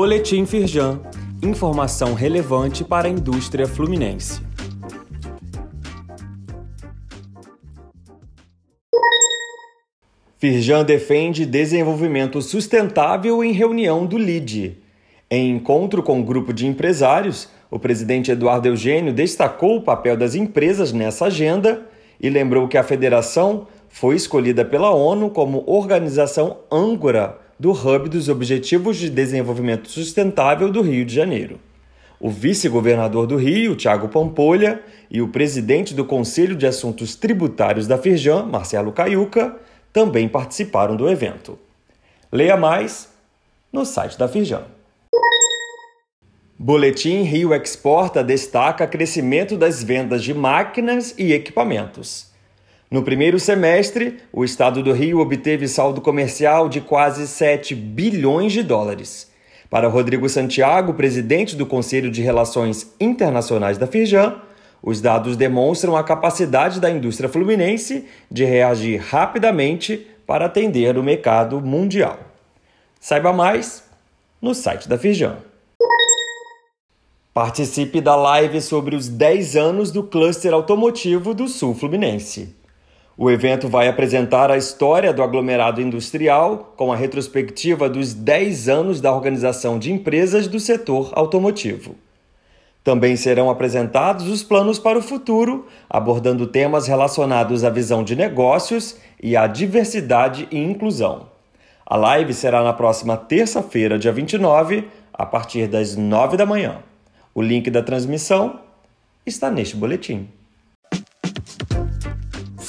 Boletim Firjan. Informação relevante para a indústria fluminense. Firjan defende desenvolvimento sustentável em reunião do LIDE. Em encontro com um grupo de empresários, o presidente Eduardo Eugênio destacou o papel das empresas nessa agenda e lembrou que a federação foi escolhida pela ONU como organização âncora do Hub dos Objetivos de Desenvolvimento Sustentável do Rio de Janeiro. O vice-governador do Rio, Tiago Pampolha, e o presidente do Conselho de Assuntos Tributários da Firjan, Marcelo Caiuca, também participaram do evento. Leia mais no site da Firjan. Boletim Rio Exporta destaca crescimento das vendas de máquinas e equipamentos. No primeiro semestre, o estado do Rio obteve saldo comercial de quase 7 bilhões de dólares. Para Rodrigo Santiago, presidente do Conselho de Relações Internacionais da Firjan, os dados demonstram a capacidade da indústria fluminense de reagir rapidamente para atender o mercado mundial. Saiba mais no site da Firjan. Participe da live sobre os 10 anos do cluster automotivo do Sul Fluminense. O evento vai apresentar a história do aglomerado industrial com a retrospectiva dos 10 anos da organização de empresas do setor automotivo. Também serão apresentados os planos para o futuro, abordando temas relacionados à visão de negócios e à diversidade e inclusão. A live será na próxima terça-feira, dia 29, a partir das 9 da manhã. O link da transmissão está neste boletim.